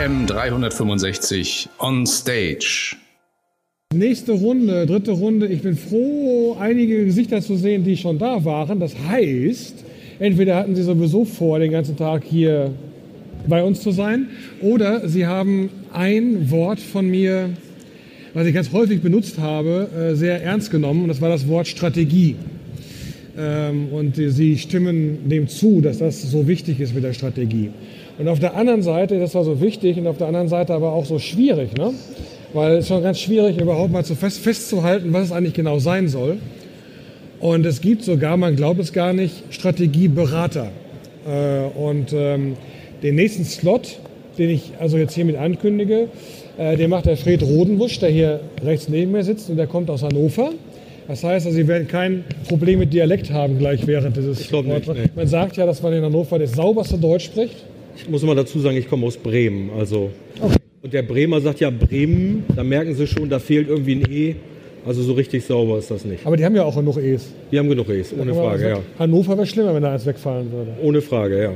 AM 365 on stage. Nächste Runde, dritte Runde. Ich bin froh, einige Gesichter zu sehen, die schon da waren. Das heißt, entweder hatten sie sowieso vor, den ganzen Tag hier bei uns zu sein, oder sie haben ein Wort von mir, was ich ganz häufig benutzt habe, äh, sehr ernst genommen. Und das war das Wort Strategie. Ähm, und sie stimmen dem zu, dass das so wichtig ist mit der Strategie. Und auf der anderen Seite, das war so wichtig und auf der anderen Seite aber auch so schwierig, ne? weil es schon ganz schwierig, überhaupt mal zu fest, festzuhalten, was es eigentlich genau sein soll. Und es gibt sogar, man glaubt es gar nicht, Strategieberater. Äh, und ähm, den nächsten Slot, den ich also jetzt hiermit ankündige, äh, den macht der Fred Rodenbusch, der hier rechts neben mir sitzt und der kommt aus Hannover. Das heißt, also, Sie werden kein Problem mit Dialekt haben gleich während dieses nicht, nee. Man sagt ja, dass man in Hannover das sauberste Deutsch spricht. Ich muss mal dazu sagen, ich komme aus Bremen. Also. Und der Bremer sagt ja Bremen, da merken Sie schon, da fehlt irgendwie ein E. Also so richtig sauber ist das nicht. Aber die haben ja auch genug E's. Die haben genug E's, ohne Frage, ja. also Hannover wäre schlimmer, wenn da eins wegfallen würde. Ohne Frage, ja.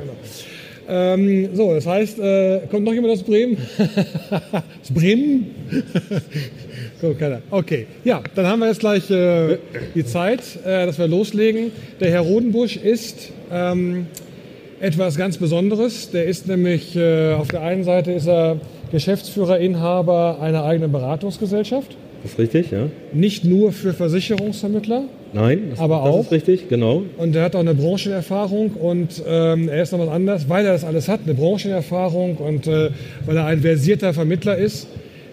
Ähm, so, das heißt, äh, kommt noch jemand aus Bremen? aus Bremen? Kommt keiner. Okay, ja, dann haben wir jetzt gleich äh, die Zeit, äh, dass wir loslegen. Der Herr Rodenbusch ist ähm, etwas ganz Besonderes. Der ist nämlich, äh, auf der einen Seite ist er Geschäftsführer, Inhaber einer eigenen Beratungsgesellschaft. Das ist richtig, ja. Nicht nur für Versicherungsvermittler, Nein, das, Aber das auch? ist richtig, genau. Und er hat auch eine Branchenerfahrung und ähm, er ist noch was anderes, weil er das alles hat, eine Branchenerfahrung und äh, weil er ein versierter Vermittler ist,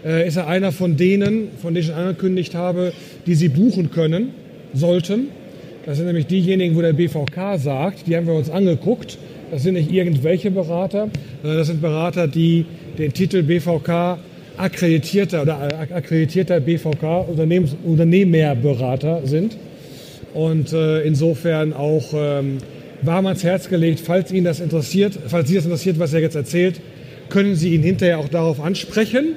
äh, ist er einer von denen, von denen ich schon angekündigt habe, die Sie buchen können, sollten. Das sind nämlich diejenigen, wo der BVK sagt, die haben wir uns angeguckt. Das sind nicht irgendwelche Berater, sondern das sind Berater, die den Titel BVK akkreditierter oder akkreditierter BVK Unternehmerberater sind. Und äh, insofern auch ähm, warm ans Herz gelegt, falls Ihnen das interessiert, falls Sie das interessiert, was er jetzt erzählt, können Sie ihn hinterher auch darauf ansprechen,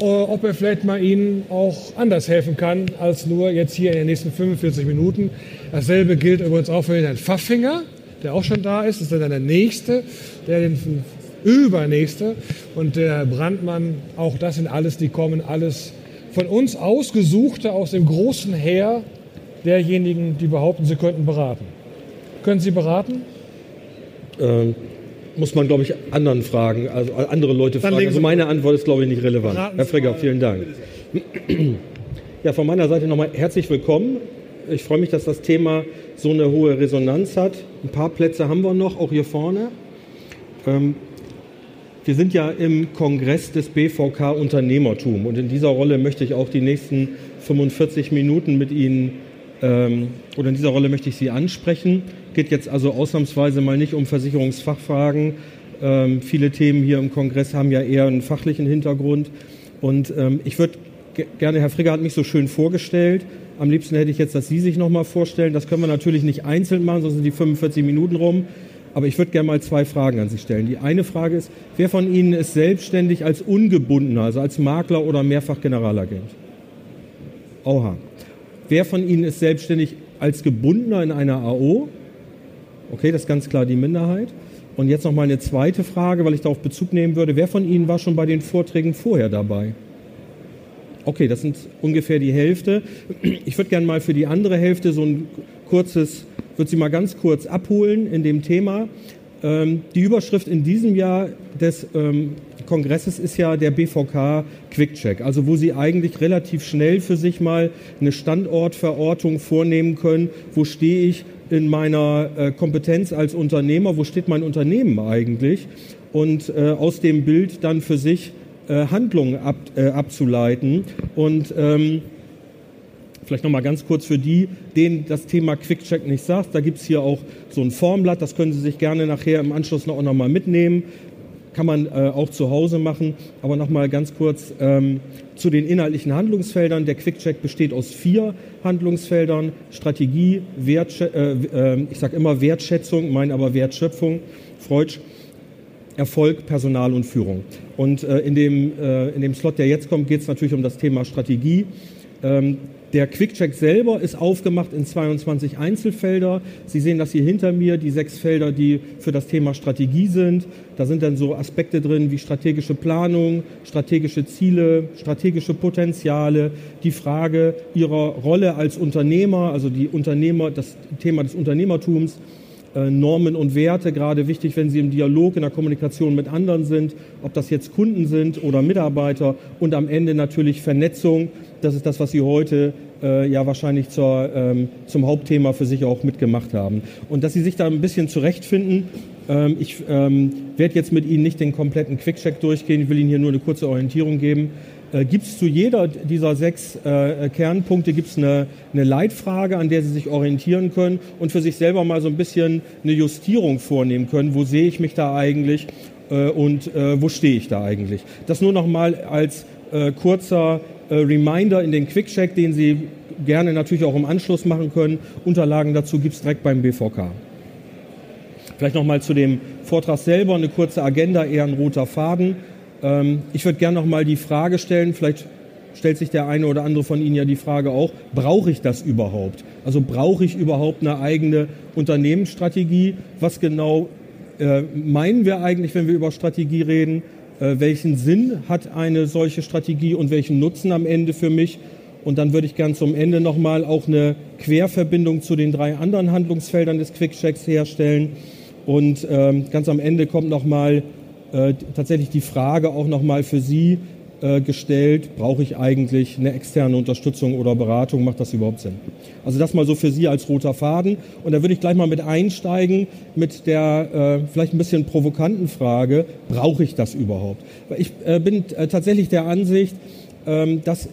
äh, ob er vielleicht mal Ihnen auch anders helfen kann, als nur jetzt hier in den nächsten 45 Minuten. Dasselbe gilt übrigens auch für Herrn Pfaffinger, der auch schon da ist. Das ist dann der Nächste, der den Übernächste. Und der Brandmann, auch das sind alles, die kommen alles von uns Ausgesuchte aus dem großen Heer derjenigen, die behaupten, sie könnten beraten. Können Sie beraten? Ähm, muss man, glaube ich, anderen fragen, also andere Leute Dann fragen. Also meine Antwort ist, glaube ich, nicht relevant. Herr Frigger, vielen Dank. Ja, von meiner Seite nochmal herzlich willkommen. Ich freue mich, dass das Thema so eine hohe Resonanz hat. Ein paar Plätze haben wir noch, auch hier vorne. Ähm, wir sind ja im Kongress des BVK Unternehmertum und in dieser Rolle möchte ich auch die nächsten 45 Minuten mit Ihnen ähm, oder in dieser Rolle möchte ich Sie ansprechen. Geht jetzt also ausnahmsweise mal nicht um Versicherungsfachfragen. Ähm, viele Themen hier im Kongress haben ja eher einen fachlichen Hintergrund. Und ähm, ich würde ge- gerne, Herr Frigger hat mich so schön vorgestellt. Am liebsten hätte ich jetzt, dass Sie sich nochmal vorstellen. Das können wir natürlich nicht einzeln machen, sonst sind die 45 Minuten rum. Aber ich würde gerne mal zwei Fragen an Sie stellen. Die eine Frage ist, wer von Ihnen ist selbstständig als ungebundener, also als Makler oder mehrfach Generalagent? Oha. Wer von Ihnen ist selbstständig als gebundener in einer AO? Okay, das ist ganz klar die Minderheit. Und jetzt noch mal eine zweite Frage, weil ich darauf Bezug nehmen würde. Wer von Ihnen war schon bei den Vorträgen vorher dabei? Okay, das sind ungefähr die Hälfte. Ich würde gerne mal für die andere Hälfte so ein kurzes, würde Sie mal ganz kurz abholen in dem Thema. Ähm, die Überschrift in diesem Jahr des ähm, Kongresses ist ja der BVK Quick-Check, also wo Sie eigentlich relativ schnell für sich mal eine Standortverortung vornehmen können. Wo stehe ich in meiner äh, Kompetenz als Unternehmer? Wo steht mein Unternehmen eigentlich? Und äh, aus dem Bild dann für sich äh, Handlungen ab, äh, abzuleiten. Und ähm, Vielleicht noch mal ganz kurz für die, denen das Thema Quick-Check nicht sagt. Da gibt es hier auch so ein Formblatt, das können Sie sich gerne nachher im Anschluss noch, noch mal mitnehmen. Kann man äh, auch zu Hause machen. Aber noch mal ganz kurz ähm, zu den inhaltlichen Handlungsfeldern. Der Quick-Check besteht aus vier Handlungsfeldern. Strategie, Wertschä äh, äh, ich sage immer Wertschätzung, meine aber Wertschöpfung, Freudsch. Erfolg, Personal und Führung. Und äh, in, dem, äh, in dem Slot, der jetzt kommt, geht es natürlich um das Thema Strategie. Ähm, der Quick-Check selber ist aufgemacht in 22 Einzelfelder. Sie sehen das hier hinter mir, die sechs Felder, die für das Thema Strategie sind. Da sind dann so Aspekte drin wie strategische Planung, strategische Ziele, strategische Potenziale, die Frage Ihrer Rolle als Unternehmer, also die Unternehmer, das Thema des Unternehmertums, Normen und Werte, gerade wichtig, wenn Sie im Dialog, in der Kommunikation mit anderen sind, ob das jetzt Kunden sind oder Mitarbeiter und am Ende natürlich Vernetzung. Das ist das, was Sie heute äh, ja wahrscheinlich zur, ähm, zum Hauptthema für sich auch mitgemacht haben. Und dass Sie sich da ein bisschen zurechtfinden. Ähm, ich ähm, werde jetzt mit Ihnen nicht den kompletten Quickcheck durchgehen. Ich will Ihnen hier nur eine kurze Orientierung geben äh, gibt es zu jeder dieser sechs äh, Kernpunkte gibt's eine, eine Leitfrage, an der Sie sich orientieren können und für sich selber mal so ein bisschen eine Justierung vornehmen können. Wo sehe ich mich da eigentlich äh, und äh, wo stehe ich da eigentlich? Das nur noch mal als äh, kurzer äh, Reminder in den Quickcheck, den Sie gerne natürlich auch im Anschluss machen können. Unterlagen dazu gibt es direkt beim BVK. Vielleicht noch mal zu dem Vortrag selber eine kurze Agenda, eher ein roter Faden. Ähm, ich würde gerne noch mal die Frage stellen, vielleicht stellt sich der eine oder andere von Ihnen ja die Frage auch, brauche ich das überhaupt? Also brauche ich überhaupt eine eigene Unternehmensstrategie? Was genau äh, meinen wir eigentlich, wenn wir über Strategie reden? Äh, welchen Sinn hat eine solche Strategie und welchen Nutzen am Ende für mich? Und dann würde ich gern zum Ende nochmal auch eine Querverbindung zu den drei anderen Handlungsfeldern des Quickchecks herstellen. Und ähm, ganz am Ende kommt nochmal äh, tatsächlich die Frage auch nochmal für Sie äh, gestellt, brauche ich eigentlich eine externe Unterstützung oder Beratung, macht das überhaupt Sinn? Also das mal so für Sie als roter Faden. Und da würde ich gleich mal mit einsteigen mit der äh, vielleicht ein bisschen provokanten Frage, brauche ich das überhaupt? Weil ich äh, bin äh, tatsächlich der Ansicht, ähm, das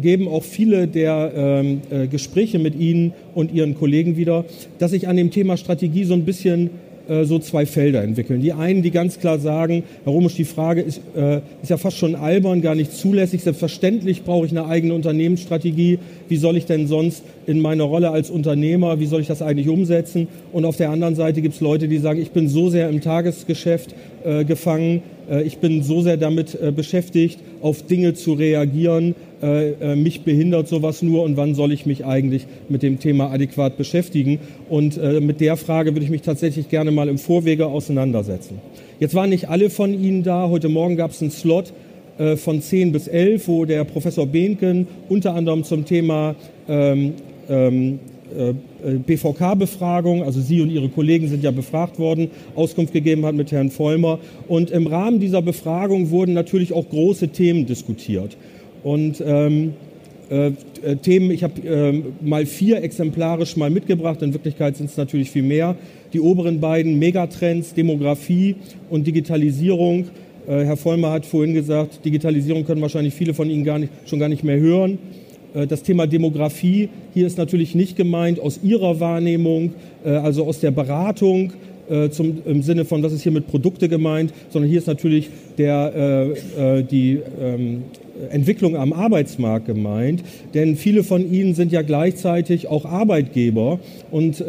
geben auch viele der ähm, äh, Gespräche mit Ihnen und Ihren Kollegen wieder, dass ich an dem Thema Strategie so ein bisschen äh, so zwei Felder entwickeln. Die einen, die ganz klar sagen, Herr Romisch, die Frage ist, äh, ist ja fast schon albern, gar nicht zulässig. Selbstverständlich brauche ich eine eigene Unternehmensstrategie. Wie soll ich denn sonst in meiner Rolle als Unternehmer, wie soll ich das eigentlich umsetzen? Und auf der anderen Seite gibt es Leute, die sagen, ich bin so sehr im Tagesgeschäft äh, gefangen, ich bin so sehr damit äh, beschäftigt, auf Dinge zu reagieren, äh, mich behindert sowas nur und wann soll ich mich eigentlich mit dem Thema adäquat beschäftigen? Und mit der Frage würde ich mich tatsächlich gerne mal im Vorwege auseinandersetzen. Jetzt waren nicht alle von Ihnen da. Heute Morgen gab es einen Slot von 10 bis 11, wo der Professor Behnken unter anderem zum Thema ähm, ähm, äh, BVK-Befragung, also Sie und Ihre Kollegen sind ja befragt worden, Auskunft gegeben hat mit Herrn Vollmer. Und im Rahmen dieser Befragung wurden natürlich auch große Themen diskutiert. Und ähm, äh, äh Themen, ich habe äh, mal vier exemplarisch mal mitgebracht, in Wirklichkeit sind es natürlich viel mehr. Die oberen beiden Megatrends, Demografie und Digitalisierung. Äh, Herr Vollmer hat vorhin gesagt, Digitalisierung können wahrscheinlich viele von Ihnen gar nicht, schon gar nicht mehr hören. Äh, das Thema Demografie hier ist natürlich nicht gemeint aus Ihrer Wahrnehmung, äh, also aus der Beratung äh, zum, im Sinne von, was ist hier mit Produkte gemeint, sondern hier ist natürlich der, die ähm, Entwicklung am Arbeitsmarkt gemeint. Denn viele von Ihnen sind ja gleichzeitig auch Arbeitgeber. Und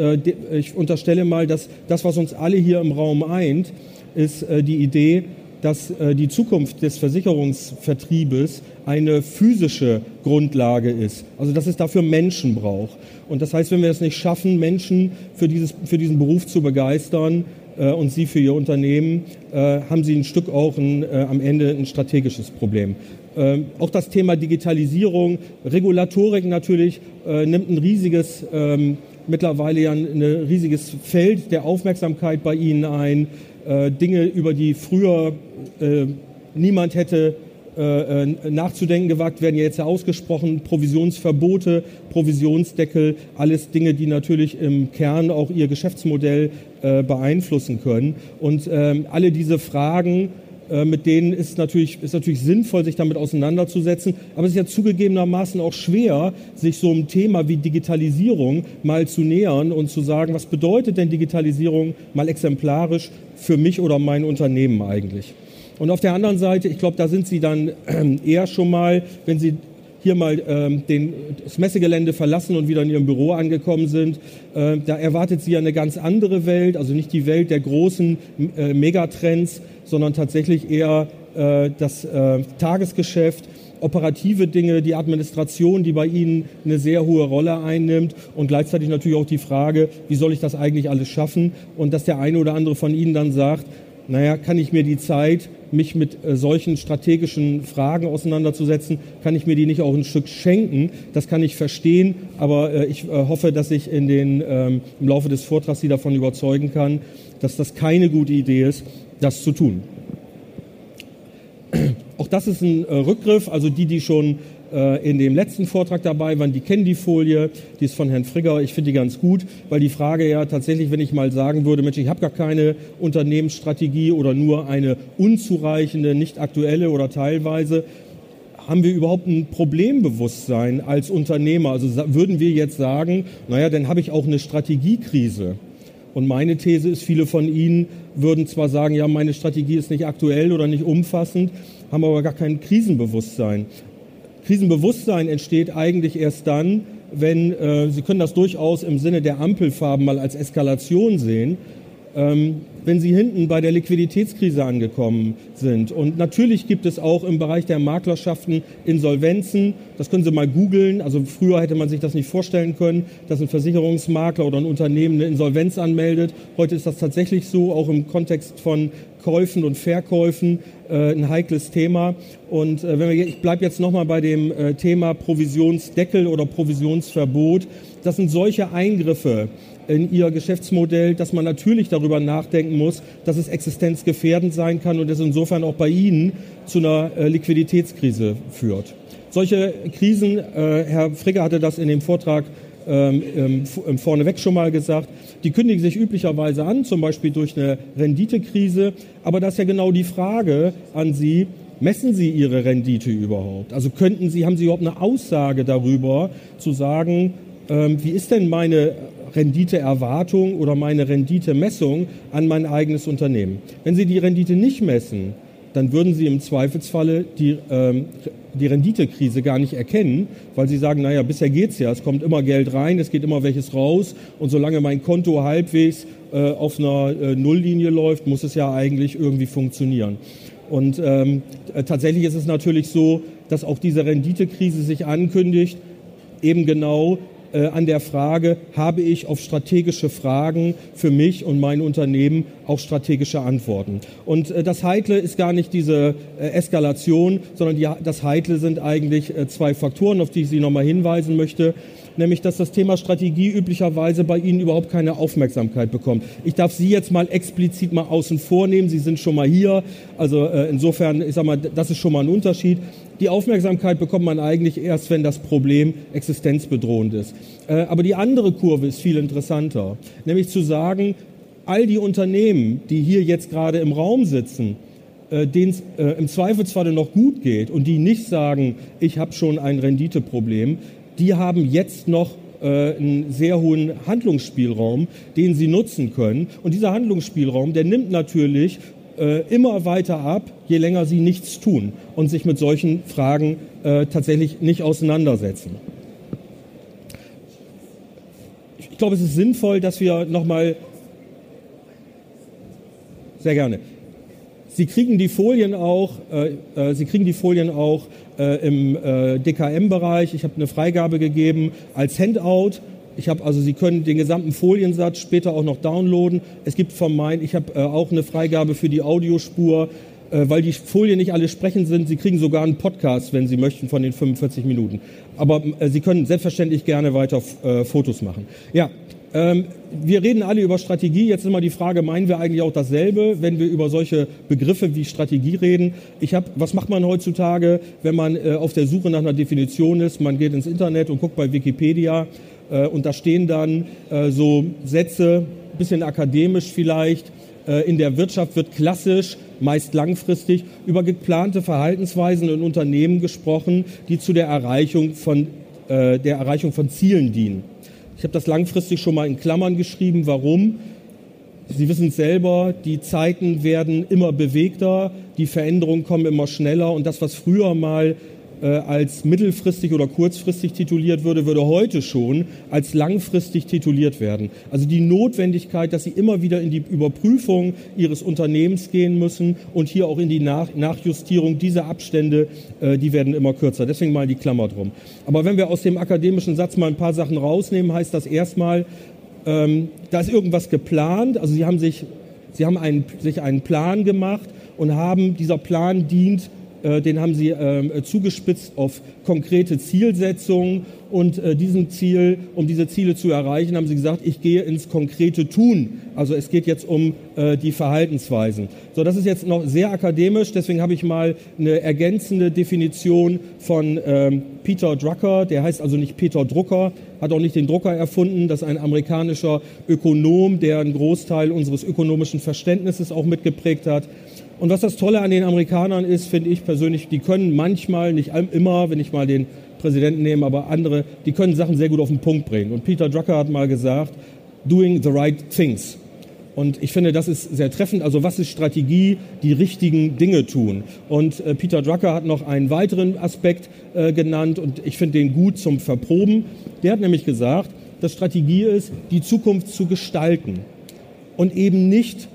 ich unterstelle mal, dass das, was uns alle hier im Raum eint, ist die Idee, dass die Zukunft des Versicherungsvertriebes eine physische Grundlage ist. Also dass es dafür Menschen braucht. Und das heißt, wenn wir es nicht schaffen, Menschen für, dieses, für diesen Beruf zu begeistern äh, und sie für ihr Unternehmen, äh, haben sie ein Stück auch ein, äh, am Ende ein strategisches Problem. Ähm, auch das Thema Digitalisierung, Regulatorik natürlich äh, nimmt ein riesiges ähm, mittlerweile ja ein riesiges Feld der Aufmerksamkeit bei Ihnen ein. Äh, Dinge, über die früher äh, niemand hätte nachzudenken gewagt, werden ja jetzt ja ausgesprochen. Provisionsverbote, Provisionsdeckel, alles Dinge, die natürlich im Kern auch ihr Geschäftsmodell äh, beeinflussen können. Und ähm, alle diese Fragen äh, mit denen ist natürlich, ist natürlich sinnvoll, sich damit auseinanderzusetzen. Aber es ist ja zugegebenermaßen auch schwer, sich so einem Thema wie Digitalisierung mal zu nähern und zu sagen, was bedeutet denn Digitalisierung mal exemplarisch für mich oder mein Unternehmen eigentlich? Und auf der anderen Seite, ich glaube, da sind Sie dann eher schon mal, wenn Sie hier mal ähm, den, das Messegelände verlassen und wieder in Ihrem Büro angekommen sind, äh, da erwartet Sie ja eine ganz andere Welt, also nicht die Welt der großen äh, Megatrends, sondern tatsächlich eher äh, das äh, Tagesgeschäft, operative Dinge, die Administration, die bei Ihnen eine sehr hohe Rolle einnimmt und gleichzeitig natürlich auch die Frage, wie soll ich das eigentlich alles schaffen? Und dass der eine oder andere von Ihnen dann sagt, naja, kann ich mir die Zeit, mich mit äh, solchen strategischen Fragen auseinanderzusetzen, kann ich mir die nicht auch ein Stück schenken? Das kann ich verstehen, aber äh, ich äh, hoffe, dass ich in den, ähm, im Laufe des Vortrags Sie davon überzeugen kann, dass das keine gute Idee ist, das zu tun. Auch das ist ein äh, Rückgriff, also die, die schon in dem letzten Vortrag dabei waren, die kennen die Folie, die ist von Herrn Frigger. Ich finde die ganz gut, weil die Frage ja tatsächlich, wenn ich mal sagen würde, Mensch, ich habe gar keine Unternehmensstrategie oder nur eine unzureichende, nicht aktuelle oder teilweise, haben wir überhaupt ein Problembewusstsein als Unternehmer? Also würden wir jetzt sagen, naja, dann habe ich auch eine Strategiekrise. Und meine These ist, viele von Ihnen würden zwar sagen, ja, meine Strategie ist nicht aktuell oder nicht umfassend, haben aber gar kein Krisenbewusstsein. Krisenbewusstsein entsteht eigentlich erst dann, wenn, äh, Sie können das durchaus im Sinne der Ampelfarben mal als Eskalation sehen, wenn Sie hinten bei der Liquiditätskrise angekommen sind. Und natürlich gibt es auch im Bereich der Maklerschaften Insolvenzen. Das können Sie mal googeln. Also früher hätte man sich das nicht vorstellen können, dass ein Versicherungsmakler oder ein Unternehmen eine Insolvenz anmeldet. Heute ist das tatsächlich so, auch im Kontext von Käufen und Verkäufen äh, ein heikles Thema. Und äh, wenn wir, ich bleibe jetzt nochmal bei dem äh, Thema Provisionsdeckel oder Provisionsverbot. Das sind solche Eingriffe, in ihr Geschäftsmodell, dass man natürlich darüber nachdenken muss, dass es existenzgefährdend sein kann und es insofern auch bei Ihnen zu einer äh, Liquiditätskrise führt. Solche Krisen, äh, Herr Frigge hatte das in dem Vortrag ähm, vorneweg schon mal gesagt, die kündigen sich üblicherweise an, zum Beispiel durch eine Renditekrise. Aber das ist ja genau die Frage an Sie, messen Sie Ihre Rendite überhaupt? Also könnten Sie, haben Sie überhaupt eine Aussage darüber, zu sagen, ähm, wie ist denn meine Renditeerwartung oder meine Renditemessung an mein eigenes Unternehmen. Wenn Sie die Rendite nicht messen, dann würden Sie im Zweifelsfalle die, ähm, die Renditekrise gar nicht erkennen, weil Sie sagen, naja, bisher geht's ja, es kommt immer Geld rein, es geht immer welches raus und solange mein Konto halbwegs äh, auf einer äh, Nulllinie läuft, muss es ja eigentlich irgendwie funktionieren. Und ähm, tatsächlich ist es natürlich so, dass auch diese Renditekrise sich ankündigt, eben genau äh, an der Frage, habe ich auf strategische Fragen für mich und mein Unternehmen auch strategische Antworten. Und äh, das Heikle ist gar nicht diese äh, Eskalation, sondern die, das Heikle sind eigentlich äh, zwei Faktoren, auf die ich Sie nochmal hinweisen möchte nämlich dass das Thema Strategie üblicherweise bei Ihnen überhaupt keine Aufmerksamkeit bekommt. Ich darf Sie jetzt mal explizit mal außen vor nehmen. Sie sind schon mal hier. Also äh, insofern, ich sag mal, das ist schon mal ein Unterschied. Die Aufmerksamkeit bekommt man eigentlich erst, wenn das Problem existenzbedrohend ist. Äh, aber die andere Kurve ist viel interessanter, nämlich zu sagen, all die Unternehmen, die hier jetzt gerade im Raum sitzen, äh, denen es äh, im Zweifelsfall noch gut geht und die nicht sagen, ich habe schon ein Renditeproblem, die haben jetzt noch einen sehr hohen Handlungsspielraum, den sie nutzen können. Und dieser Handlungsspielraum, der nimmt natürlich äh, immer weiter ab, je länger sie nichts tun und sich mit solchen Fragen äh, tatsächlich nicht auseinandersetzen. Ich glaube, es ist sinnvoll, dass wir nochmal sehr gerne. Sie kriegen die Folien auch, äh, äh Sie kriegen die Folien auch äh, im äh, DKM-Bereich. Ich habe eine Freigabe gegeben als Handout. Ich habe also, Sie können den gesamten Foliensatz später auch noch downloaden. Es gibt von mein, ich habe äh, auch eine Freigabe für die Audiospur, äh, weil die Folien nicht alle sprechend sind. Sie kriegen sogar einen Podcast, wenn Sie möchten, von den 45 Minuten. Aber Sie können selbstverständlich gerne weiter Fotos machen. Ja, wir reden alle über Strategie. Jetzt ist immer die Frage, meinen wir eigentlich auch dasselbe, wenn wir über solche Begriffe wie Strategie reden? Ich habe, was macht man heutzutage, wenn man äh, auf der Suche nach einer Definition ist? Man geht ins Internet und guckt bei Wikipedia äh, und da stehen dann äh, so Sätze, bisschen akademisch vielleicht. In der Wirtschaft wird klassisch, meist langfristig, über geplante Verhaltensweisen in Unternehmen gesprochen, die zu der Erreichung von, der Erreichung von Zielen dienen. Ich habe das langfristig schon mal in Klammern geschrieben. Warum? Sie wissen es selber, die Zeiten werden immer bewegter, die Veränderungen kommen immer schneller und das, was früher mal als mittelfristig oder kurzfristig tituliert würde, würde heute schon als langfristig tituliert werden. Also die Notwendigkeit, dass sie immer wieder in die Überprüfung ihres Unternehmens gehen müssen und hier auch in die Nach Nachjustierung dieser Abstände, äh, die werden immer kürzer. Deswegen mal die Klammer drum. Aber wenn wir aus dem akademischen Satz mal ein paar Sachen rausnehmen, heißt das erstmal, ähm, da ist irgendwas geplant. Also sie haben sich, sie haben einen, sich einen Plan gemacht und haben, dieser Plan dient äh, den haben sie äh, zugespitzt auf konkrete Zielsetzungen und äh, diesen Ziel, um diese Ziele zu erreichen, haben sie gesagt, ich gehe ins konkrete Tun. Also es geht jetzt um äh, die Verhaltensweisen. So, das ist jetzt noch sehr akademisch, deswegen habe ich mal eine ergänzende Definition von ähm, Peter Drucker, der heißt also nicht Peter Drucker, hat auch nicht den Drucker erfunden, das ist ein amerikanischer Ökonom, der einen Großteil unseres ökonomischen Verständnisses auch mitgeprägt hat. Und was das Tolle an den Amerikanern ist, finde ich persönlich, die können manchmal, nicht immer, wenn ich mal den Präsidenten nehme, aber andere, die können Sachen sehr gut auf den Punkt bringen. Und Peter Drucker hat mal gesagt, doing the right things. Und ich finde, das ist sehr treffend. Also was ist Strategie? Die richtigen Dinge tun. Und äh, Peter Drucker hat noch einen weiteren Aspekt äh, genannt und ich finde den gut zum Verproben. Der hat nämlich gesagt, dass Strategie ist, die Zukunft zu gestalten und eben nicht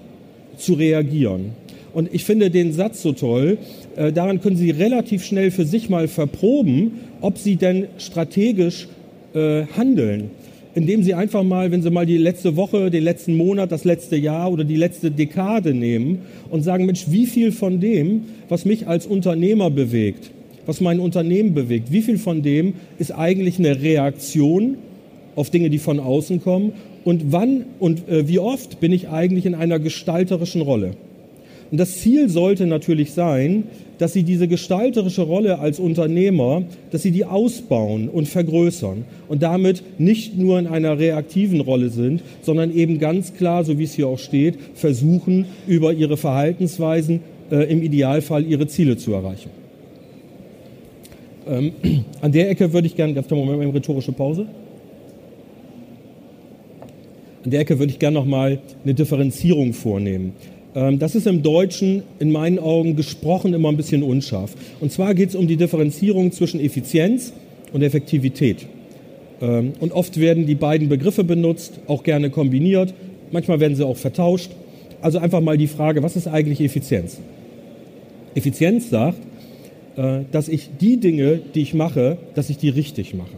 zu reagieren. Und ich finde den Satz so toll. Äh, daran können Sie relativ schnell für sich mal verproben, ob Sie denn strategisch äh, handeln. Indem Sie einfach mal, wenn Sie mal die letzte Woche, den letzten Monat, das letzte Jahr oder die letzte Dekade nehmen und sagen, Mensch, wie viel von dem, was mich als Unternehmer bewegt, was mein Unternehmen bewegt, wie viel von dem ist eigentlich eine Reaktion auf Dinge, die von außen kommen und wann und äh, wie oft bin ich eigentlich in einer gestalterischen Rolle? Und das Ziel sollte natürlich sein, dass sie diese gestalterische Rolle als Unternehmer, dass sie die ausbauen und vergrößern und damit nicht nur in einer reaktiven Rolle sind, sondern eben ganz klar, so wie es hier auch steht, versuchen, über ihre Verhaltensweisen äh, im Idealfall ihre Ziele zu erreichen. Ähm, an der Ecke würde ich gerne, ganz Moment, eine rhetorische Pause. An der Ecke würde ich gerne nochmal eine Differenzierung vornehmen. Ähm, das ist im Deutschen in meinen Augen gesprochen immer ein bisschen unscharf. Und zwar geht es um die Differenzierung zwischen Effizienz und Effektivität. Ähm, und oft werden die beiden Begriffe benutzt, auch gerne kombiniert. Manchmal werden sie auch vertauscht. Also einfach mal die Frage, was ist eigentlich Effizienz? Effizienz sagt, äh, dass ich die Dinge, die ich mache, dass ich die richtig mache.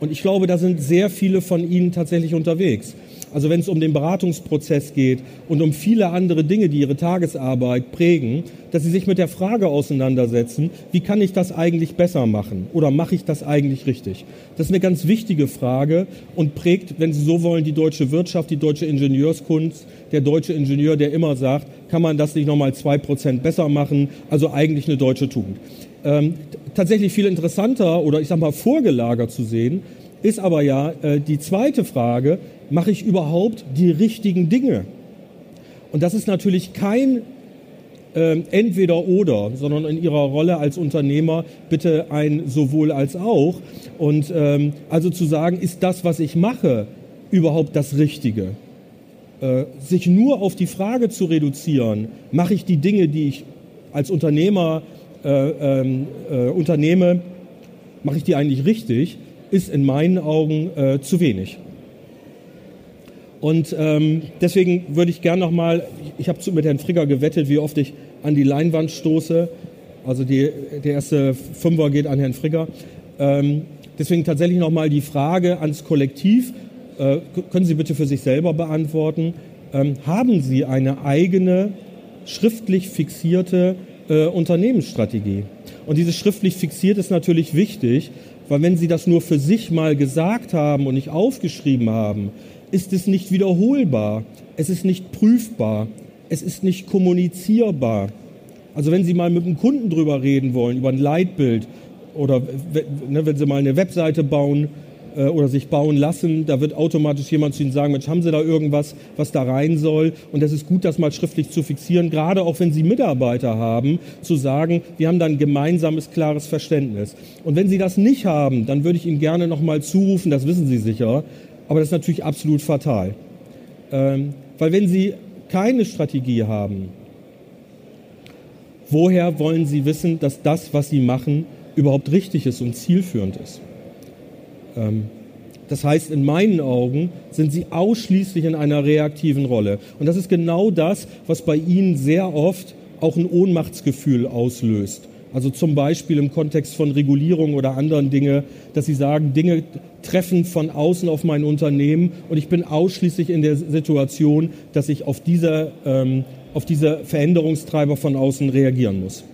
Und ich glaube, da sind sehr viele von Ihnen tatsächlich unterwegs. Also wenn es um den Beratungsprozess geht und um viele andere Dinge, die ihre Tagesarbeit prägen, dass sie sich mit der Frage auseinandersetzen, wie kann ich das eigentlich besser machen oder mache ich das eigentlich richtig? Das ist eine ganz wichtige Frage und prägt, wenn Sie so wollen, die deutsche Wirtschaft, die deutsche Ingenieurskunst, der deutsche Ingenieur, der immer sagt, kann man das nicht nochmal zwei Prozent besser machen? Also eigentlich eine deutsche Tugend. Ähm, tatsächlich viel interessanter oder ich sag mal vorgelagert zu sehen, ist aber ja äh, die zweite Frage, mache ich überhaupt die richtigen Dinge? Und das ist natürlich kein äh, entweder oder, sondern in ihrer Rolle als Unternehmer bitte ein sowohl als auch. Und ähm, also zu sagen, ist das, was ich mache, überhaupt das Richtige? Äh, sich nur auf die Frage zu reduzieren, mache ich die Dinge, die ich als Unternehmer äh, ähm, äh, unternehme, mache ich die eigentlich richtig? Ist in meinen Augen äh, zu wenig. Und ähm, deswegen würde ich gern nochmal, ich habe mit Herrn Frigger gewettet, wie oft ich an die Leinwand stoße. Also die, der erste Fünfer geht an Herrn Frigger. Ähm, deswegen tatsächlich nochmal die Frage ans Kollektiv. Äh, können Sie bitte für sich selber beantworten. Ähm, haben Sie eine eigene, schriftlich fixierte äh, Unternehmensstrategie? Und diese schriftlich fixiert ist natürlich wichtig, weil wenn Sie das nur für sich mal gesagt haben und nicht aufgeschrieben haben, ist es nicht wiederholbar, es ist nicht prüfbar, es ist nicht kommunizierbar. Also wenn Sie mal mit einem Kunden drüber reden wollen, über ein Leitbild oder ne, wenn Sie mal eine Webseite bauen, äh, oder sich bauen lassen. Da wird automatisch jemand zu Ihnen sagen, Mensch, haben Sie da irgendwas, was da rein soll? Und das ist gut, das mal schriftlich zu fixieren, gerade auch wenn Sie Mitarbeiter haben, zu sagen, wir haben da ein gemeinsames, klares Verständnis. Und wenn Sie das nicht haben, dann würde ich Ihnen gerne nochmal zurufen, das wissen Sie sicher, aber das ist natürlich absolut fatal. Ähm, weil wenn Sie keine Strategie haben, woher wollen Sie wissen, dass das, was Sie machen, überhaupt richtig ist und zielführend ist. Ähm, das heißt, in meinen Augen sind sie ausschließlich in einer reaktiven Rolle. Und das ist genau das, was bei ihnen sehr oft auch ein Ohnmachtsgefühl auslöst. Also zum Beispiel im Kontext von Regulierung oder anderen Dinge, dass sie sagen, Dinge treffen von außen auf mein Unternehmen und ich bin ausschließlich in der Situation, dass ich auf diese, ähm, auf diese Veränderungstreiber von außen reagieren muss.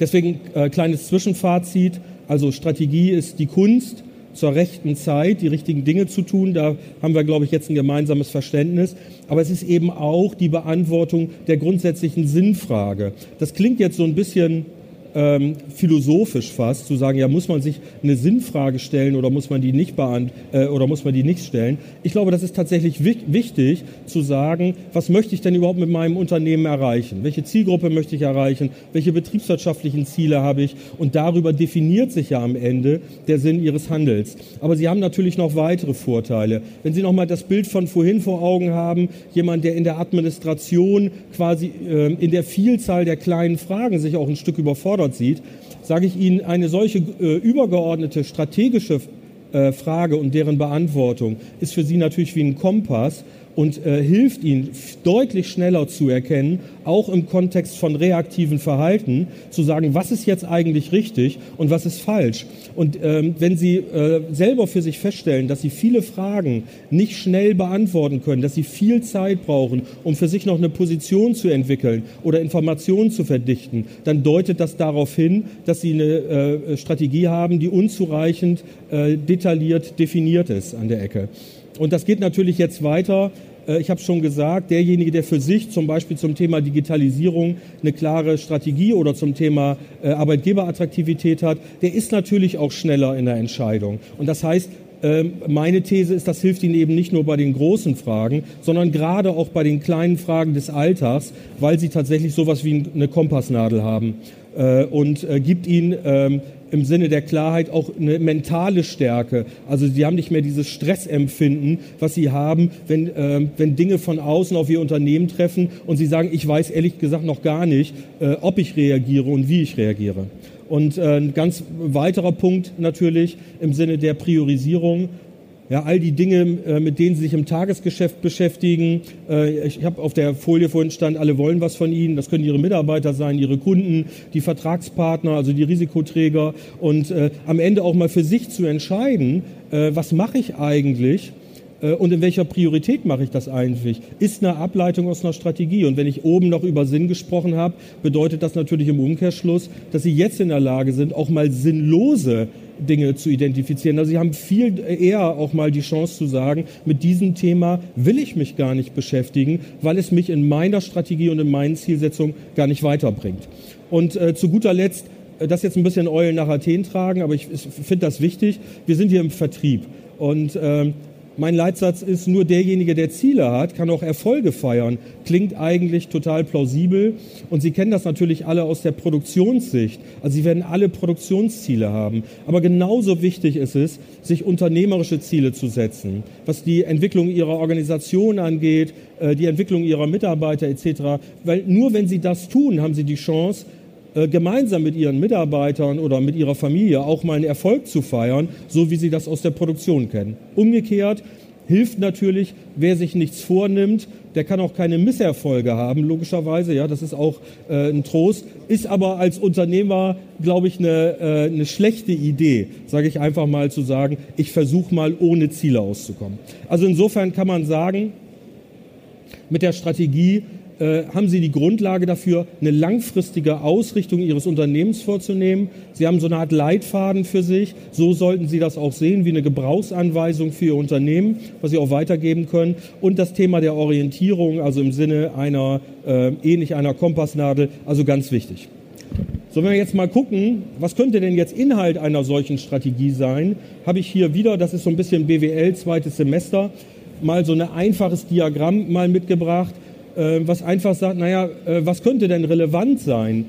Deswegen äh, kleines Zwischenfazit. Also Strategie ist die Kunst, zur rechten Zeit die richtigen Dinge zu tun. Da haben wir, glaube ich, jetzt ein gemeinsames Verständnis. Aber es ist eben auch die Beantwortung der grundsätzlichen Sinnfrage. Das klingt jetzt so ein bisschen ähm, philosophisch fast, zu sagen, ja, muss man sich eine Sinnfrage stellen oder muss man die nicht beant äh, oder muss man die nicht stellen? Ich glaube, das ist tatsächlich wi wichtig zu sagen, was möchte ich denn überhaupt mit meinem Unternehmen erreichen? Welche Zielgruppe möchte ich erreichen? Welche betriebswirtschaftlichen Ziele habe ich? Und darüber definiert sich ja am Ende der Sinn Ihres Handels. Aber Sie haben natürlich noch weitere Vorteile. Wenn Sie noch mal das Bild von vorhin vor Augen haben, jemand, der in der Administration quasi äh, in der Vielzahl der kleinen Fragen sich auch ein Stück überfordert gefordert sieht, sage ich Ihnen, eine solche äh, übergeordnete strategische äh, Frage und deren Beantwortung ist für Sie natürlich wie ein Kompass und äh, hilft ihnen deutlich schneller zu erkennen, auch im Kontext von reaktiven Verhalten, zu sagen, was ist jetzt eigentlich richtig und was ist falsch. Und ähm, wenn Sie äh, selber für sich feststellen, dass Sie viele Fragen nicht schnell beantworten können, dass Sie viel Zeit brauchen, um für sich noch eine Position zu entwickeln oder Informationen zu verdichten, dann deutet das darauf hin, dass Sie eine äh, Strategie haben, die unzureichend äh, detailliert definiert ist an der Ecke. Und das geht natürlich jetzt weiter. Äh, ich habe schon gesagt, derjenige, der für sich zum Beispiel zum Thema Digitalisierung eine klare Strategie oder zum Thema äh, Arbeitgeberattraktivität hat, der ist natürlich auch schneller in der Entscheidung. Und das heißt, meine These ist, das hilft Ihnen eben nicht nur bei den großen Fragen, sondern gerade auch bei den kleinen Fragen des Alltags, weil Sie tatsächlich sowas wie eine Kompassnadel haben äh, und gibt Ihnen ähm, im Sinne der Klarheit auch eine mentale Stärke. Also sie haben nicht mehr dieses Stressempfinden, was sie haben, wenn, äh, wenn Dinge von außen auf ihr Unternehmen treffen und sie sagen, ich weiß ehrlich gesagt noch gar nicht, äh, ob ich reagiere und wie ich reagiere. Und äh, ein ganz weiterer Punkt natürlich im Sinne der Priorisierung ja, all die Dinge, äh, mit denen Sie sich im Tagesgeschäft beschäftigen. Äh, ich habe auf der Folie vorhin stand, alle wollen was von Ihnen. Das können Ihre Mitarbeiter sein, Ihre Kunden, die Vertragspartner, also die Risikoträger. Und am Ende auch mal für sich zu entscheiden, was mache ich eigentlich? Und in welcher Priorität mache ich das eigentlich? Ist eine Ableitung aus einer Strategie. Und wenn ich oben noch über Sinn gesprochen habe, bedeutet das natürlich im Umkehrschluss, dass Sie jetzt in der Lage sind, auch mal sinnlose Dinge zu identifizieren. Also sie haben viel eher auch mal die Chance zu sagen, mit diesem Thema will ich mich gar nicht beschäftigen, weil es mich in meiner Strategie und in meinen Zielsetzungen gar nicht weiterbringt. Und äh, zu guter Letzt, äh, das jetzt ein bisschen Eulen nach Athen tragen, aber ich finde das wichtig. Wir sind hier im Vertrieb und äh, mein Leitsatz ist, nur derjenige, der Ziele hat, kann auch Erfolge feiern. Klingt eigentlich total plausibel. Und Sie kennen das natürlich alle aus der Produktionssicht. Also Sie werden alle Produktionsziele haben. Aber genauso wichtig ist es, sich unternehmerische Ziele zu setzen, was die Entwicklung Ihrer Organisation angeht, äh, die Entwicklung Ihrer Mitarbeiter etc. Weil nur wenn Sie das tun, haben Sie die Chance, gemeinsam mit ihren Mitarbeitern oder mit ihrer Familie auch mal einen Erfolg zu feiern, so wie sie das aus der Produktion kennen. Umgekehrt hilft natürlich, wer sich nichts vornimmt, der kann auch keine Misserfolge haben, logischerweise, ja, das ist auch äh, ein Trost, ist aber als Unternehmer, glaube ich, eine, äh, eine schlechte Idee, sage ich einfach mal zu sagen, ich versuche mal ohne Ziele auszukommen. Also insofern kann man sagen, mit der Strategie äh, haben Sie die Grundlage dafür, eine langfristige Ausrichtung Ihres Unternehmens vorzunehmen. Sie haben so eine Art Leitfaden für sich. So sollten Sie das auch sehen, wie eine Gebrauchsanweisung für Ihr Unternehmen, was Sie auch weitergeben können. Und das Thema der Orientierung, also im Sinne einer, äh, ähnlich einer Kompassnadel, also ganz wichtig. So, wenn wir jetzt mal gucken, was könnte denn jetzt Inhalt einer solchen Strategie sein, habe ich hier wieder, das ist so ein bisschen BWL, zweites Semester, mal so ein einfaches Diagramm mal mitgebracht äh, was einfach sagt, naja, äh, was könnte denn relevant sein?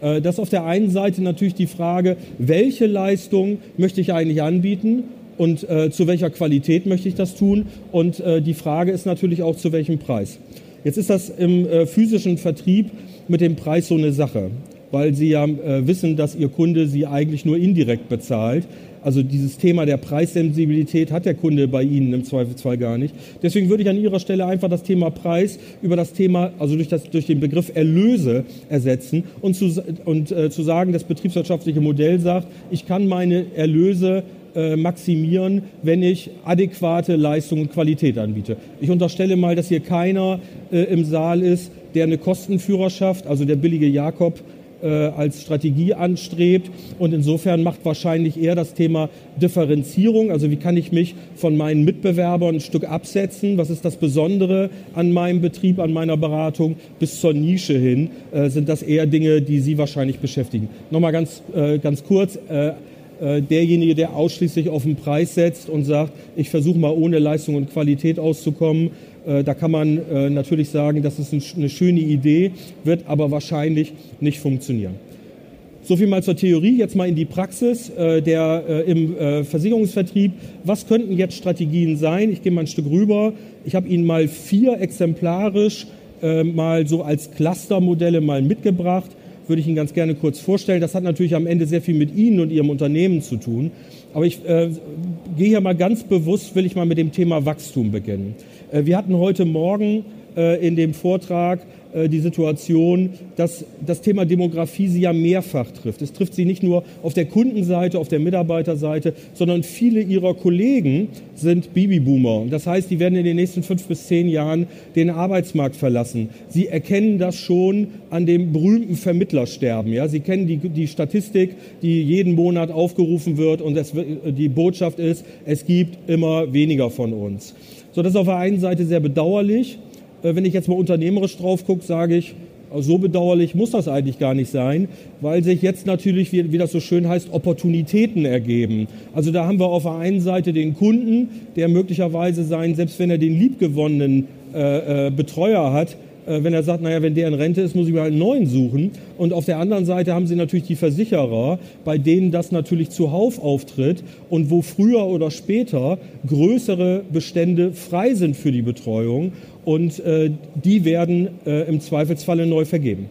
Äh, das ist auf der einen Seite natürlich die Frage, welche Leistung möchte ich eigentlich anbieten und äh, zu welcher Qualität möchte ich das tun? Und äh, die Frage ist natürlich auch, zu welchem Preis. Jetzt ist das im äh, physischen Vertrieb mit dem Preis so eine Sache. weil sie ja äh, wissen, dass ihr Kunde sie eigentlich nur indirekt bezahlt. Also dieses Thema der Preissensibilität hat der Kunde bei Ihnen im Zweifelsfall gar nicht. Deswegen würde ich an Ihrer Stelle einfach das Thema Preis über das Thema, also durch, das, durch den Begriff Erlöse ersetzen und, zu, und äh, zu sagen, das betriebswirtschaftliche Modell sagt, ich kann meine Erlöse äh, maximieren, wenn ich adäquate Leistung und Qualität anbiete. Ich unterstelle mal, dass hier keiner äh, im Saal ist, der eine Kostenführerschaft, also der billige Jakob, als Strategie anstrebt. Und insofern macht wahrscheinlich eher das Thema Differenzierung, also wie kann ich mich von meinen Mitbewerbern ein Stück absetzen, was ist das Besondere an meinem Betrieb, an meiner Beratung, bis zur Nische hin, äh, sind das eher Dinge, die Sie wahrscheinlich beschäftigen. Nochmal ganz, äh, ganz kurz. Äh, äh, derjenige, der ausschließlich auf den Preis setzt und sagt, ich versuche mal ohne Leistung und Qualität auszukommen, äh, da kann man äh, natürlich sagen, das ist eine schöne Idee, wird aber wahrscheinlich nicht funktionieren. So viel mal zur Theorie, jetzt mal in die Praxis der, im Versicherungsvertrieb. Was könnten jetzt Strategien sein? Ich gehe mal ein Stück rüber. Ich habe Ihnen mal vier exemplarisch mal so als Clustermodelle mal mitgebracht würde ich Ihnen ganz gerne kurz vorstellen. Das hat natürlich am Ende sehr viel mit Ihnen und Ihrem Unternehmen zu tun. Aber ich äh, gehe hier mal ganz bewusst, will ich mal mit dem Thema Wachstum beginnen. Äh, wir hatten heute Morgen äh, in dem Vortrag die Situation, dass das Thema Demografie sie ja mehrfach trifft. Es trifft sie nicht nur auf der Kundenseite, auf der Mitarbeiterseite, sondern viele ihrer Kollegen sind Babyboomer. Das heißt, die werden in den nächsten fünf bis zehn Jahren den Arbeitsmarkt verlassen. Sie erkennen das schon an dem berühmten Vermittlersterben. Ja? Sie kennen die, die Statistik, die jeden Monat aufgerufen wird und es, die Botschaft ist, es gibt immer weniger von uns. So, das ist auf der einen Seite sehr bedauerlich. Wenn ich jetzt mal unternehmerisch drauf gucke, sage ich, so bedauerlich muss das eigentlich gar nicht sein, weil sich jetzt natürlich, wie, wie, das so schön heißt, Opportunitäten ergeben. Also da haben wir auf der einen Seite den Kunden, der möglicherweise sein, selbst wenn er den liebgewonnenen äh, äh, Betreuer hat, äh, wenn er sagt, naja, wenn der in Rente ist, muss ich mir halt einen neuen suchen. Und auf der anderen Seite haben sie natürlich die Versicherer, bei denen das natürlich zuhauf auftritt und wo früher oder später größere Bestände frei sind für die Betreuung und äh, die werden äh, im Zweifelsfalle neu vergeben.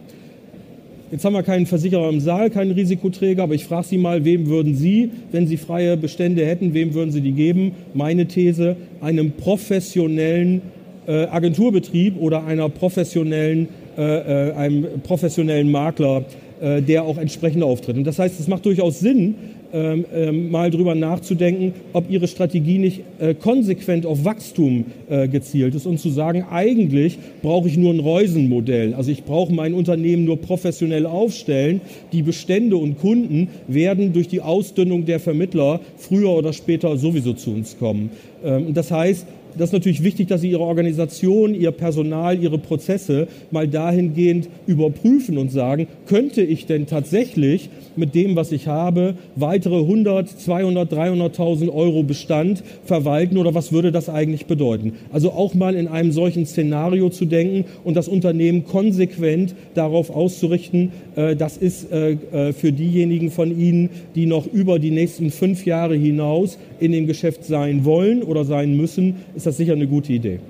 Jetzt haben wir keinen Versicherer im Saal, keinen Risikoträger, aber ich frage Sie mal, wem würden Sie, wenn Sie freie Bestände hätten, wem würden Sie die geben? Meine These, einem professionellen äh, Agenturbetrieb oder einer professionellen, äh, äh, einem professionellen Makler, der auch entsprechend auftritt. Und das heißt, es macht durchaus Sinn, ähm, ähm, mal drüber nachzudenken, ob ihre Strategie nicht äh, konsequent auf Wachstum äh, gezielt ist und zu sagen, eigentlich brauche ich nur ein Reusenmodell. Also ich brauche mein Unternehmen nur professionell aufstellen. Die Bestände und Kunden werden durch die Ausdünnung der Vermittler früher oder später sowieso zu uns kommen. Ähm, das heißt, das ist natürlich wichtig, dass Sie Ihre Organisation, Ihr Personal, Ihre Prozesse mal dahingehend überprüfen und sagen, könnte ich denn tatsächlich mit dem, was ich habe, weitere 100, 200, 300.000 Euro Bestand verwalten oder was würde das eigentlich bedeuten? Also auch mal in einem solchen Szenario zu denken und das Unternehmen konsequent darauf auszurichten, äh, das ist äh, äh, für diejenigen von Ihnen, die noch über die nächsten fünf Jahre hinaus in dem Geschäft sein wollen oder sein müssen, ist das sicher eine gute Idee.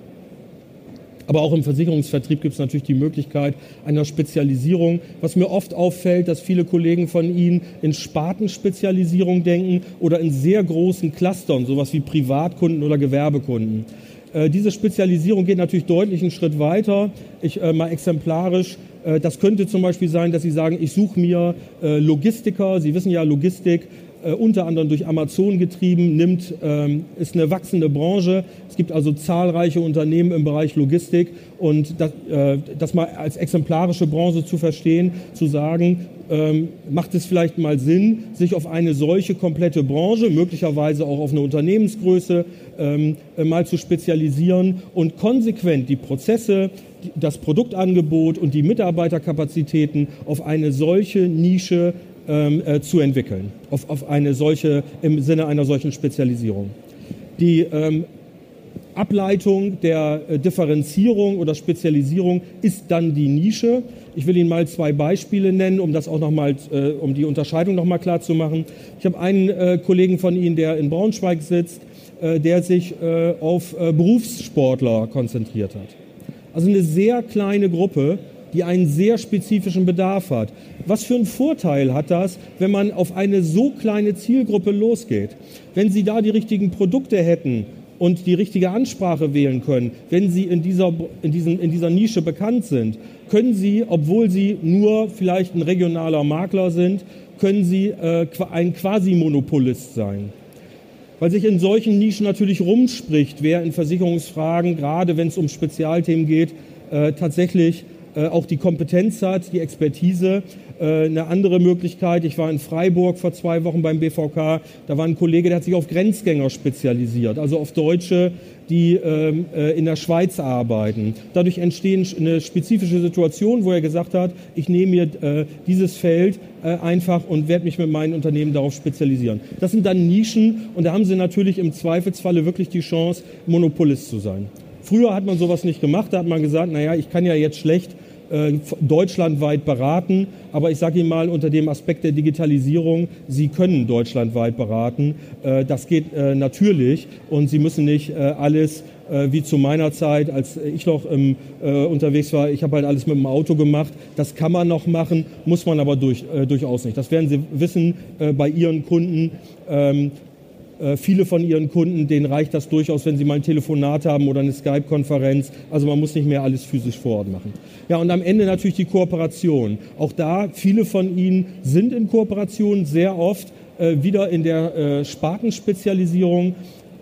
Aber auch im Versicherungsvertrieb gibt es natürlich die Möglichkeit einer Spezialisierung. Was mir oft auffällt, dass viele Kollegen von Ihnen in Spartenspezialisierung denken oder in sehr großen Clustern, sowas wie Privatkunden oder Gewerbekunden. Äh, diese Spezialisierung geht natürlich deutlich einen Schritt weiter. Ich äh, mal exemplarisch. Äh, das könnte zum Beispiel sein, dass Sie sagen, ich suche mir äh, Logistiker. Sie wissen ja, Logistik äh, unter anderem durch Amazon getrieben, nimmt, ähm, ist eine wachsende Branche. Es gibt also zahlreiche Unternehmen im Bereich Logistik und das, äh, das mal als exemplarische Branche zu verstehen, zu sagen, ähm, macht es vielleicht mal Sinn, sich auf eine solche komplette Branche, möglicherweise auch auf eine Unternehmensgröße, ähm, äh, mal zu spezialisieren und konsequent die Prozesse, das Produktangebot und die Mitarbeiterkapazitäten auf eine solche Nische äh, zu entwickeln, auf, auf eine solche, im Sinne einer solchen Spezialisierung. Die ähm, Ableitung der äh, Differenzierung oder Spezialisierung ist dann die Nische. Ich will Ihnen mal zwei Beispiele nennen, um das auch noch mal, äh, um die Unterscheidung noch mal klar zu machen. Ich habe einen äh, Kollegen von Ihnen, der in Braunschweig sitzt, äh, der sich äh, auf Berufssportler konzentriert hat. Also eine sehr kleine Gruppe die einen sehr spezifischen Bedarf hat. Was für einen Vorteil hat das, wenn man auf eine so kleine Zielgruppe losgeht? Wenn Sie da die richtigen Produkte hätten und die richtige Ansprache wählen können, wenn Sie in dieser, in diesen, in dieser Nische bekannt sind, können Sie, obwohl Sie nur vielleicht ein regionaler Makler sind, können Sie äh, ein Quasi-Monopolist sein weil sich in solchen Nischen natürlich rumspricht, wer in Versicherungsfragen, gerade wenn es um Spezialthemen geht, äh, tatsächlich auch die Kompetenz hat, die Expertise. Äh, eine andere Möglichkeit, ich war in Freiburg vor zwei Wochen beim BVK, da war ein Kollege, der hat sich auf Grenzgänger spezialisiert, also auf Deutsche, die ähm, äh, in der Schweiz arbeiten. Dadurch entstehen eine spezifische Situation, wo er gesagt hat, ich nehme mir äh, dieses Feld äh, einfach und werde mich mit meinen Unternehmen darauf spezialisieren. Das sind dann Nischen und da haben sie natürlich im Zweifelsfalle wirklich die Chance, Monopolist zu sein. Früher hat man sowas nicht gemacht, da hat man gesagt, naja, ich kann ja jetzt schlecht äh, deutschlandweit beraten. Aber ich sage Ihnen mal unter dem Aspekt der Digitalisierung, Sie können deutschlandweit beraten. Äh, das geht äh, natürlich und Sie müssen nicht alles wie zu meiner Zeit, als ich noch ähm, unterwegs war. Ich habe halt alles mit dem Auto gemacht. Das kann man noch machen, muss man aber durch, durchaus nicht. Das werden Sie wissen bei Ihren Kunden. Ähm, äh, viele von ihren Kunden, denen reicht das durchaus, wenn sie mal ein Telefonat haben oder eine Skype-Konferenz. Also man muss nicht mehr alles physisch vor Ort machen. Ja, und am Ende natürlich die Kooperation. Auch da, viele von Ihnen sind in Kooperation, sehr oft äh, wieder in der äh, Spartenspezialisierung.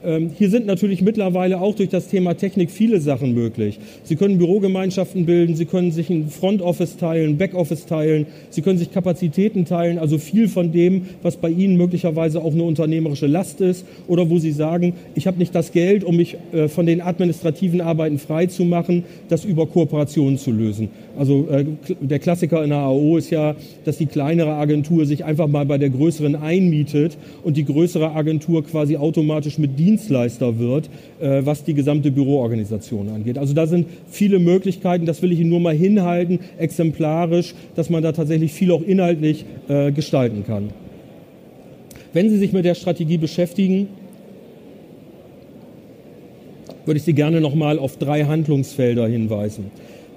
Ähm, hier sind natürlich mittlerweile auch durch das Thema Technik viele Sachen möglich. Sie können Bürogemeinschaften bilden, Sie können sich ein Front Office teilen, Backoffice teilen, Sie können sich Kapazitäten teilen, also viel von dem, was bei Ihnen möglicherweise auch eine unternehmerische Last ist oder wo Sie sagen, ich habe nicht das Geld, um mich äh, von den administrativen Arbeiten frei zu machen, das über Kooperationen zu lösen. Also äh, der Klassiker in der AO ist ja, dass die kleinere Agentur sich einfach mal bei der größeren einmietet und die größere Agentur quasi automatisch mit Dienst Dienstleister wird, äh, was die gesamte Büroorganisation angeht. Also da sind viele Möglichkeiten, das will ich Ihnen nur mal hinhalten, exemplarisch, dass man da tatsächlich viel auch inhaltlich äh, gestalten kann. Wenn Sie sich mit der Strategie beschäftigen, würde ich Sie gerne noch mal auf drei Handlungsfelder hinweisen.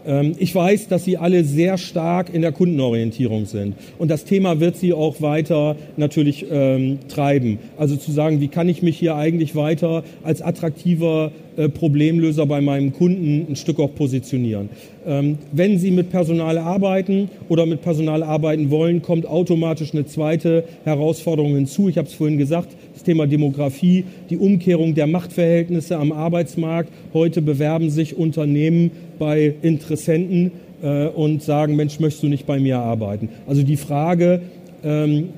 Ähm, ich weiß, dass Sie alle sehr stark in der Kundenorientierung sind. Und das Thema wird Sie auch weiter natürlich ähm, treiben. Also zu sagen, wie kann ich mich hier eigentlich weiter als attraktiver äh, Problemlöser bei meinem Kunden ein Stück auch positionieren. Ähm, wenn Sie mit Personal arbeiten oder mit Personal arbeiten wollen, kommt automatisch eine zweite Herausforderung hinzu. Ich habe es vorhin gesagt, das Thema Demografie, die Umkehrung der Machtverhältnisse am Arbeitsmarkt. Heute bewerben sich Unternehmen bei Interessenten äh, und sagen, Mensch, möchtest du nicht bei mir arbeiten? Also die Frage, ähm,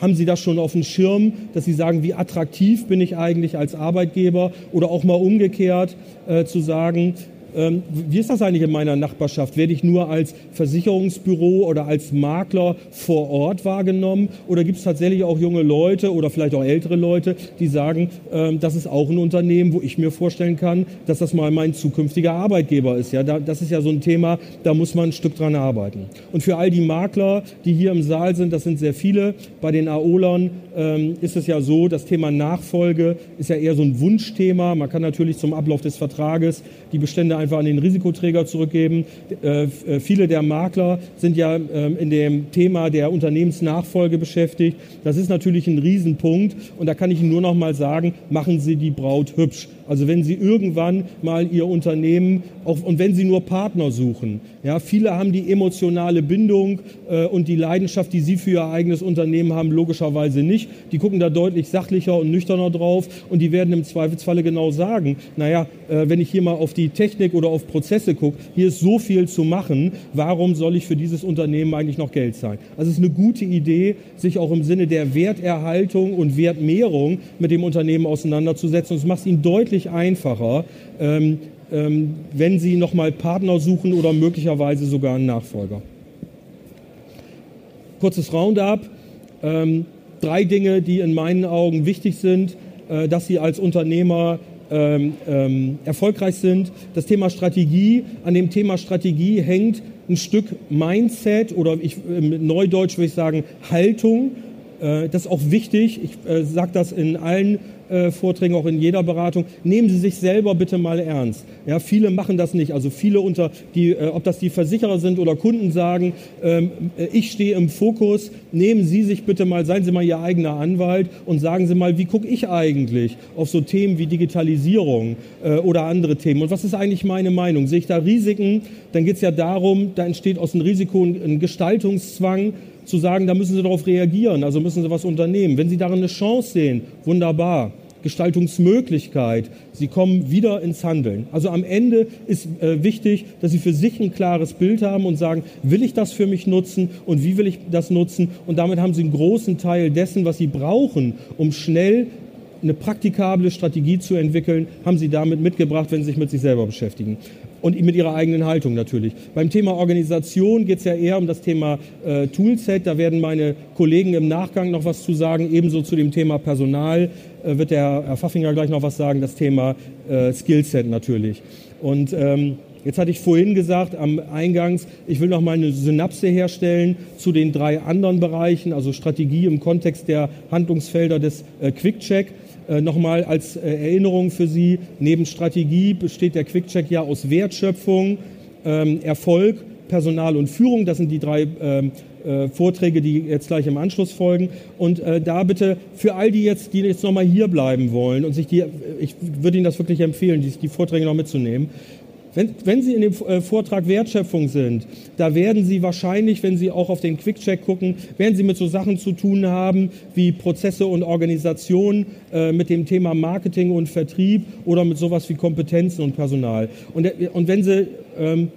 haben Sie das schon auf dem Schirm, dass Sie sagen, wie attraktiv bin ich eigentlich als Arbeitgeber oder auch mal umgekehrt äh, zu sagen, ähm, wie ist das eigentlich in meiner Nachbarschaft? Werde ich nur als Versicherungsbüro oder als Makler vor Ort wahrgenommen? Oder gibt es tatsächlich auch junge Leute oder vielleicht auch ältere Leute, die sagen, ähm, das ist auch ein Unternehmen, wo ich mir vorstellen kann, dass das mal mein zukünftiger Arbeitgeber ist? Ja, das ist ja so ein Thema, da muss man ein Stück dran arbeiten. Und für all die Makler, die hier im Saal sind, das sind sehr viele, bei den AOLern ähm, ist es ja so, das Thema Nachfolge ist ja eher so ein Wunschthema. Man kann natürlich zum Ablauf des Vertrages die Bestände einfach an den Risikoträger zurückgeben. Äh, äh, viele der Makler sind ja ähm, in dem Thema der Unternehmensnachfolge beschäftigt. Das ist natürlich ein Riesenpunkt und da kann ich Ihnen nur noch mal sagen, machen Sie die Braut hübsch. Also wenn Sie irgendwann mal Ihr Unternehmen, auch, und wenn Sie nur Partner suchen, ja, viele haben die emotionale Bindung äh, und die Leidenschaft, die Sie für Ihr eigenes Unternehmen haben, logischerweise nicht. Die gucken da deutlich sachlicher und nüchterner drauf und die werden im Zweifelsfalle genau sagen, naja, äh, wenn ich hier mal auf die Technik oder auf Prozesse gucke, hier ist so viel zu machen, warum soll ich für dieses Unternehmen eigentlich noch Geld zahlen? Also es ist eine gute Idee, sich auch im Sinne der Werterhaltung und Wertmehrung mit dem Unternehmen auseinanderzusetzen. Und es macht Ihnen deutlich deutlich einfacher, ähm, ähm, wenn Sie nochmal Partner suchen oder möglicherweise sogar einen Nachfolger. Kurzes Roundup. Ähm, drei Dinge, die in meinen Augen wichtig sind, äh, dass Sie als Unternehmer ähm, ähm, erfolgreich sind. Das Thema Strategie. An dem Thema Strategie hängt ein Stück Mindset oder ich, im Neudeutsch würde ich sagen Haltung. Äh, das ist auch wichtig. Ich äh, sage das in allen äh, Vorträgen, auch in jeder Beratung, nehmen Sie sich selber bitte mal ernst. Ja, viele machen das nicht. Also viele unter die, äh, ob das die Versicherer sind oder Kunden sagen, ähm, äh, ich stehe im Fokus. Nehmen Sie sich bitte mal, seien Sie mal Ihr eigener Anwalt und sagen Sie mal, wie gucke ich eigentlich auf so Themen wie Digitalisierung oder andere Themen? Und was ist eigentlich meine Meinung? Sehe ich da Risiken? Dann geht es ja darum, da entsteht aus dem Risiko ein Gestaltungszwang zu sagen, da müssen Sie darauf reagieren, also müssen Sie was unternehmen. Wenn Sie darin eine Chance sehen, wunderbar. Gestaltungsmöglichkeit. Sie kommen wieder ins Handeln. Also am Ende ist äh, wichtig, dass Sie für sich ein klares Bild haben und sagen, will ich das für mich nutzen und wie will ich das nutzen? Und damit haben Sie einen großen Teil dessen, was Sie brauchen, um schnell eine praktikable Strategie zu entwickeln, haben Sie damit mitgebracht, wenn Sie sich mit sich selber beschäftigen und mit ihrer eigenen Haltung natürlich. Beim Thema Organisation geht es ja eher um das Thema äh, Toolset. Da werden meine Kollegen im Nachgang noch was zu sagen. Ebenso zu dem Thema Personal äh, wird der Herr Pfaffinger gleich noch was sagen. Das Thema äh, Skillset natürlich. Und ähm, Jetzt hatte ich vorhin gesagt am Eingangs, ich will noch mal eine Synapse herstellen zu den drei anderen Bereichen, also Strategie im Kontext der Handlungsfelder des äh, Quick Check. Äh, Nochmal als äh, Erinnerung für Sie, neben Strategie besteht der Quickcheck ja aus Wertschöpfung, ähm, Erfolg, Personal und Führung. Das sind die drei ähm, äh, Vorträge, die jetzt gleich im Anschluss folgen. Und da bitte für all die jetzt, die jetzt nochmal hier bleiben wollen und sich die, ich würde Ihnen das wirklich empfehlen, die, die Vorträge noch mitzunehmen. Wenn, wenn, Sie in dem äh, Vortrag Wertschöpfung sind, da werden Sie wahrscheinlich, wenn Sie auch auf den Quick-Check gucken, werden Sie mit so Sachen zu tun haben wie Prozesse und Organisation, äh, mit dem Thema Marketing und Vertrieb oder mit sowas wie Kompetenzen und Personal. Und, äh, und wenn Sie, ähm,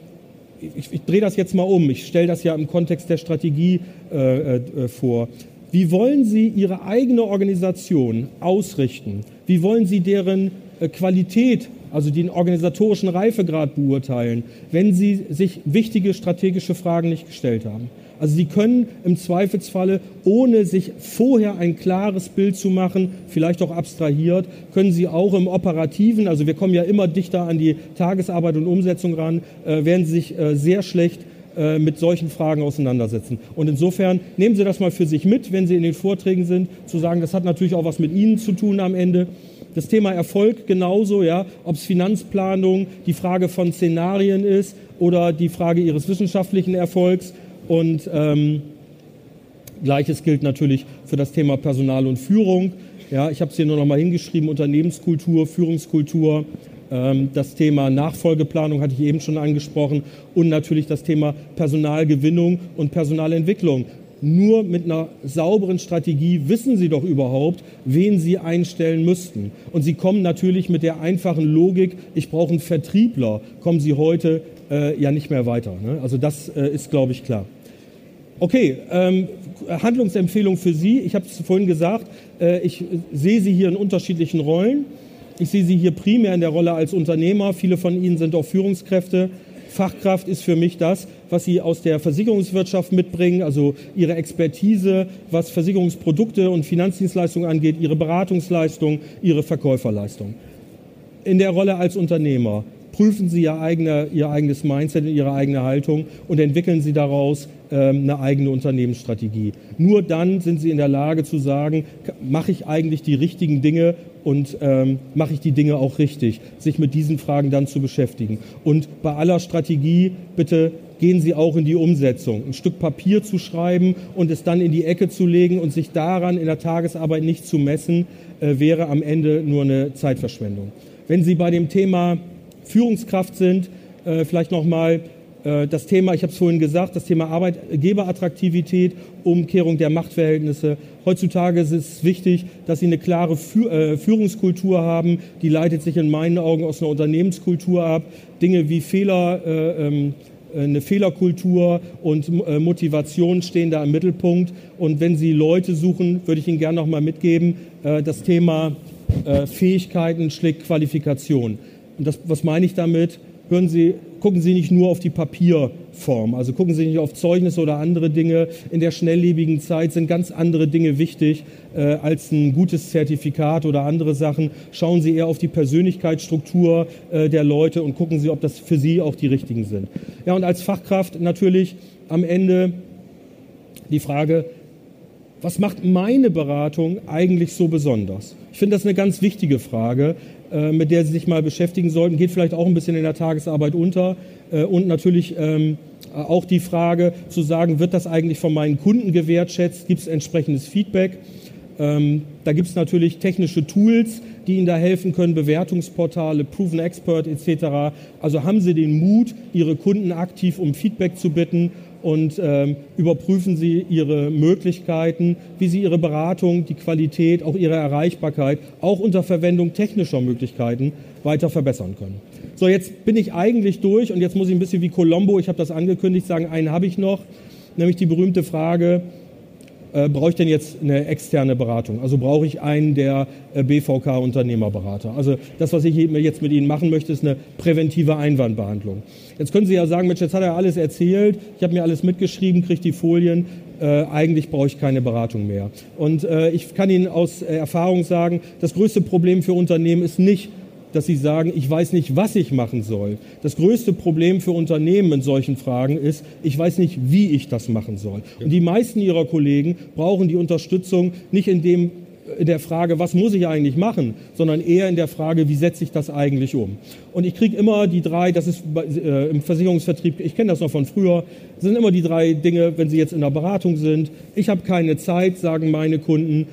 ich, ich drehe das jetzt mal um, ich stelle das ja im Kontext der Strategie äh, äh, vor. Wie wollen Sie Ihre eigene Organisation ausrichten? Wie wollen Sie deren äh, Qualität also den organisatorischen Reifegrad beurteilen, wenn sie sich wichtige strategische Fragen nicht gestellt haben. Also sie können im Zweifelsfalle, ohne sich vorher ein klares Bild zu machen, vielleicht auch abstrahiert, können sie auch im operativen, also wir kommen ja immer dichter an die Tagesarbeit und Umsetzung ran, äh, werden sie sich äh, sehr schlecht äh, mit solchen Fragen auseinandersetzen. Und insofern nehmen Sie das mal für sich mit, wenn Sie in den Vorträgen sind, zu sagen, das hat natürlich auch was mit Ihnen zu tun am Ende. Das Thema Erfolg genauso, ja, ob es Finanzplanung, die Frage von Szenarien ist oder die Frage ihres wissenschaftlichen Erfolgs. Und ähm, gleiches gilt natürlich für das Thema Personal und Führung. Ja, ich habe es hier nur noch mal hingeschrieben: Unternehmenskultur, Führungskultur. Ähm, das Thema Nachfolgeplanung hatte ich eben schon angesprochen und natürlich das Thema Personalgewinnung und Personalentwicklung nur mit einer sauberen Strategie wissen Sie doch überhaupt, wen Sie einstellen müssten. Und Sie kommen natürlich mit der einfachen Logik, ich brauche einen Vertriebler, kommen Sie heute äh, ja nicht mehr weiter. Ne? Also das äh, ist, glaube ich, klar. Okay, ähm, Handlungsempfehlung für Sie. Ich habe es vorhin gesagt, äh, ich sehe Sie hier in unterschiedlichen Rollen. Ich sehe Sie hier primär in der Rolle als Unternehmer. Viele von Ihnen sind auch Führungskräfte. Fachkraft ist für mich das, was Sie aus der Versicherungswirtschaft mitbringen, also Ihre Expertise, was Versicherungsprodukte und Finanzdienstleistungen angeht, Ihre Beratungsleistung, Ihre Verkäuferleistung. In der Rolle als Unternehmer prüfen Sie Ihr, eigene, Ihr eigenes Mindset und Ihre eigene Haltung und entwickeln Sie daraus ähm, eine eigene Unternehmensstrategie. Nur dann sind Sie in der Lage zu sagen, mache ich eigentlich die richtigen Dinge und ähm, mache ich die Dinge auch richtig, sich mit diesen Fragen dann zu beschäftigen. Und bei aller Strategie bitte gehen Sie auch in die Umsetzung. Ein Stück Papier zu schreiben und es dann in die Ecke zu legen und sich daran in der Tagesarbeit nicht zu messen, äh, wäre am Ende nur eine Zeitverschwendung. Wenn Sie bei dem Thema Führungskraft sind, äh, vielleicht nochmal das Thema, ich habe es vorhin gesagt, das Thema Arbeitgeberattraktivität, Umkehrung der Machtverhältnisse. Heutzutage ist es wichtig, dass Sie eine klare äh, Führungskultur haben. Die leitet sich in meinen Augen aus einer Unternehmenskultur ab. Dinge wie Fehler, äh, ähm, eine Fehlerkultur und Motivation stehen da im Mittelpunkt. Und wenn Sie Leute suchen, würde ich Ihnen gerne noch mal mitgeben, das Thema Fähigkeiten schlägt Qualifikation. Und das, was meine ich damit? Sie, gucken Sie nicht nur auf die Papierform, also gucken Sie nicht auf Zeugnisse oder andere Dinge. In der schnelllebigen Zeit sind ganz andere Dinge wichtig äh, als ein gutes Zertifikat oder andere Sachen. Schauen Sie eher auf die Persönlichkeitsstruktur äh, der Leute und gucken Sie, ob das für Sie auch die richtigen sind. Ja, und als Fachkraft natürlich am Ende die Frage, was macht meine Beratung eigentlich so besonders? Ich finde das eine ganz wichtige Frage, mit der Sie sich mal beschäftigen sollten. Geht vielleicht auch ein bisschen in der Tagesarbeit unter. Äh, und natürlich ähm, auch die Frage zu sagen, wird das eigentlich von meinen Kunden gewertschätzt? Gibt es entsprechendes Feedback? Ähm, da gibt es natürlich technische Tools, die Ihnen da helfen können, Bewertungsportale, Proven Expert etc. Also haben Sie den Mut, Ihre Kunden aktiv um Feedback zu bitten und ähm, überprüfen Sie Ihre Möglichkeiten, wie Sie Ihre Beratung, die Qualität, auch Ihre Erreichbarkeit, auch unter Verwendung technischer Möglichkeiten weiter verbessern können. So, jetzt bin ich eigentlich durch und jetzt muss ich ein bisschen wie Colombo, ich habe das angekündigt, sagen, einen habe ich noch, nämlich die berühmte Frage, äh, brauche ich denn jetzt eine externe Beratung? Also brauche ich einen der äh, BVK Unternehmerberater? Also das, was ich jetzt mit Ihnen machen möchte, ist eine präventive Einwandbehandlung. Jetzt können Sie ja sagen, Mensch, jetzt hat er alles erzählt, ich habe mir alles mitgeschrieben, kriege die Folien, äh, eigentlich brauche ich keine Beratung mehr. Und äh, ich kann Ihnen aus Erfahrung sagen, das größte Problem für Unternehmen ist nicht, dass sie sagen, ich weiß nicht, was ich machen soll. Das größte Problem für Unternehmen in solchen Fragen ist, ich weiß nicht, wie ich das machen soll. Und die meisten ihrer Kollegen brauchen die Unterstützung nicht in dem in der Frage, was muss ich eigentlich machen, sondern eher in der Frage, wie setze ich das eigentlich um. Und ich kriege immer die drei, das ist äh, im Versicherungsvertrieb, ich kenne das noch von früher, sind immer die drei Dinge, wenn Sie jetzt in der Beratung sind. Ich habe keine Zeit, sagen meine Kunden,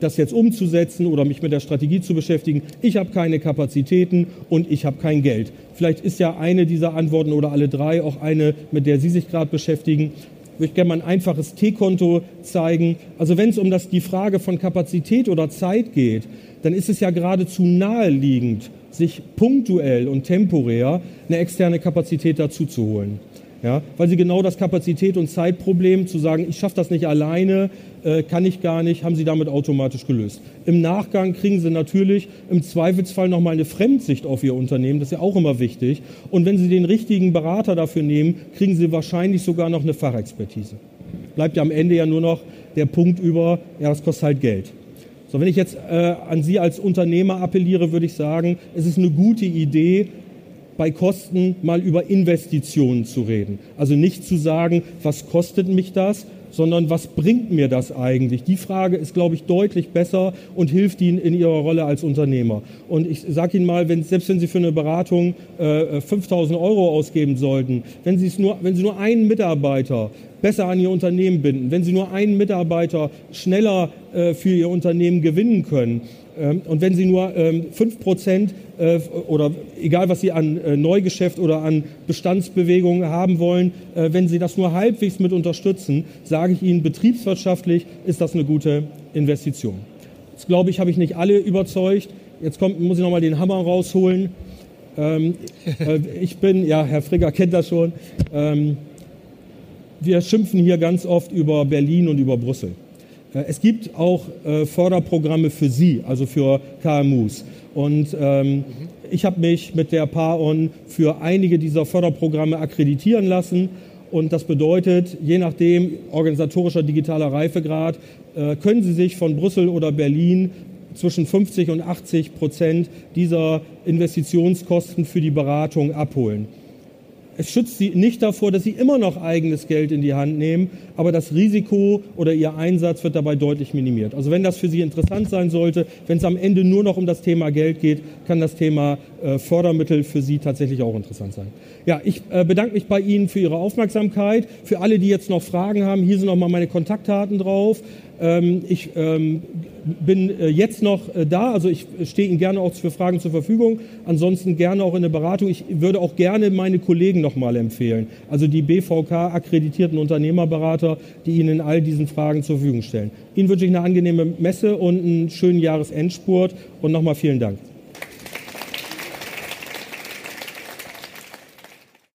das jetzt umzusetzen oder mich mit der Strategie zu beschäftigen. Ich habe keine Kapazitäten und ich habe kein Geld. Vielleicht ist ja eine dieser Antworten oder alle drei auch eine, mit der Sie sich gerade beschäftigen. Ich würde gerne mal ein einfaches T-Konto zeigen. Also wenn es um das, die Frage von Kapazität oder Zeit geht, dann ist es ja geradezu naheliegend, sich punktuell und temporär eine externe Kapazität dazu zu holen. Ja, weil sie genau das Kapazität- und Zeitproblem zu sagen, ich schaffe das nicht alleine, äh, kann ich gar nicht, haben sie damit automatisch gelöst. Im Nachgang kriegen sie natürlich im Zweifelsfall nochmal eine Fremdsicht auf ihr Unternehmen, das ist ja auch immer wichtig. Und wenn sie den richtigen Berater dafür nehmen, kriegen sie wahrscheinlich sogar noch eine Fachexpertise. Bleibt ja am Ende ja nur noch der Punkt über, ja, das kostet halt Geld. So, wenn ich jetzt äh, an Sie als Unternehmer appelliere, würde ich sagen, es ist eine gute Idee, bei Kosten mal über Investitionen zu reden. Also nicht zu sagen, was kostet mich das, sondern was bringt mir das eigentlich? Die Frage ist, glaube ich, deutlich besser und hilft Ihnen in Ihrer Rolle als Unternehmer. Und ich sage Ihnen mal, wenn, selbst wenn Sie für eine Beratung äh, 5000 Euro ausgeben sollten, wenn Sie, es nur, wenn Sie nur einen Mitarbeiter besser an Ihr Unternehmen binden, wenn Sie nur einen Mitarbeiter schneller äh, für Ihr Unternehmen gewinnen können, und wenn Sie nur ähm, fünf Prozent äh, oder egal was Sie an äh, Neugeschäft oder an Bestandsbewegungen haben wollen, äh, wenn Sie das nur halbwegs mit unterstützen, sage ich Ihnen, betriebswirtschaftlich ist das eine gute Investition. Jetzt glaube ich, habe ich nicht alle überzeugt. Jetzt kommt, muss ich nochmal den Hammer rausholen. Ähm, ich bin, ja, Herr Frigger kennt das schon. wir schimpfen hier ganz oft über Berlin und über Brüssel. Äh, es gibt auch äh, Förderprogramme für Sie, also für KMUs. Und ähm, ich habe mich mit der PAON für einige dieser Förderprogramme akkreditieren lassen. Und das bedeutet, je nachdem organisatorischer digitaler Reifegrad, äh, können Sie sich von Brüssel oder Berlin zwischen 50 und 80 Prozent dieser Investitionskosten für die Beratung abholen. Es schützt sie nicht davor, dass sie immer noch eigenes Geld in die Hand nehmen, aber das Risiko oder ihr Einsatz wird dabei deutlich minimiert. Also wenn das für Sie interessant sein sollte, wenn es am Ende nur noch um das Thema Geld geht, kann das Thema äh, Fördermittel für Sie tatsächlich auch interessant sein. Ja, ich äh, bedanke mich bei Ihnen für Ihre Aufmerksamkeit. Für alle, die jetzt noch Fragen haben, hier sind noch mal meine Kontaktdaten drauf. Ähm, ich ähm, bin äh, jetzt noch äh, da, also ich stehe Ihnen gerne auch für Fragen zur Verfügung. Ansonsten gerne auch in der Beratung. Ich würde auch gerne meine Kollegen noch mal empfehlen, also die BVK akkreditierten Unternehmerberater, die Ihnen in all diesen Fragen zur Verfügung stellen. Ihnen wünsche ich eine angenehme Messe und einen schönen Jahresendspurt und nochmal vielen Dank.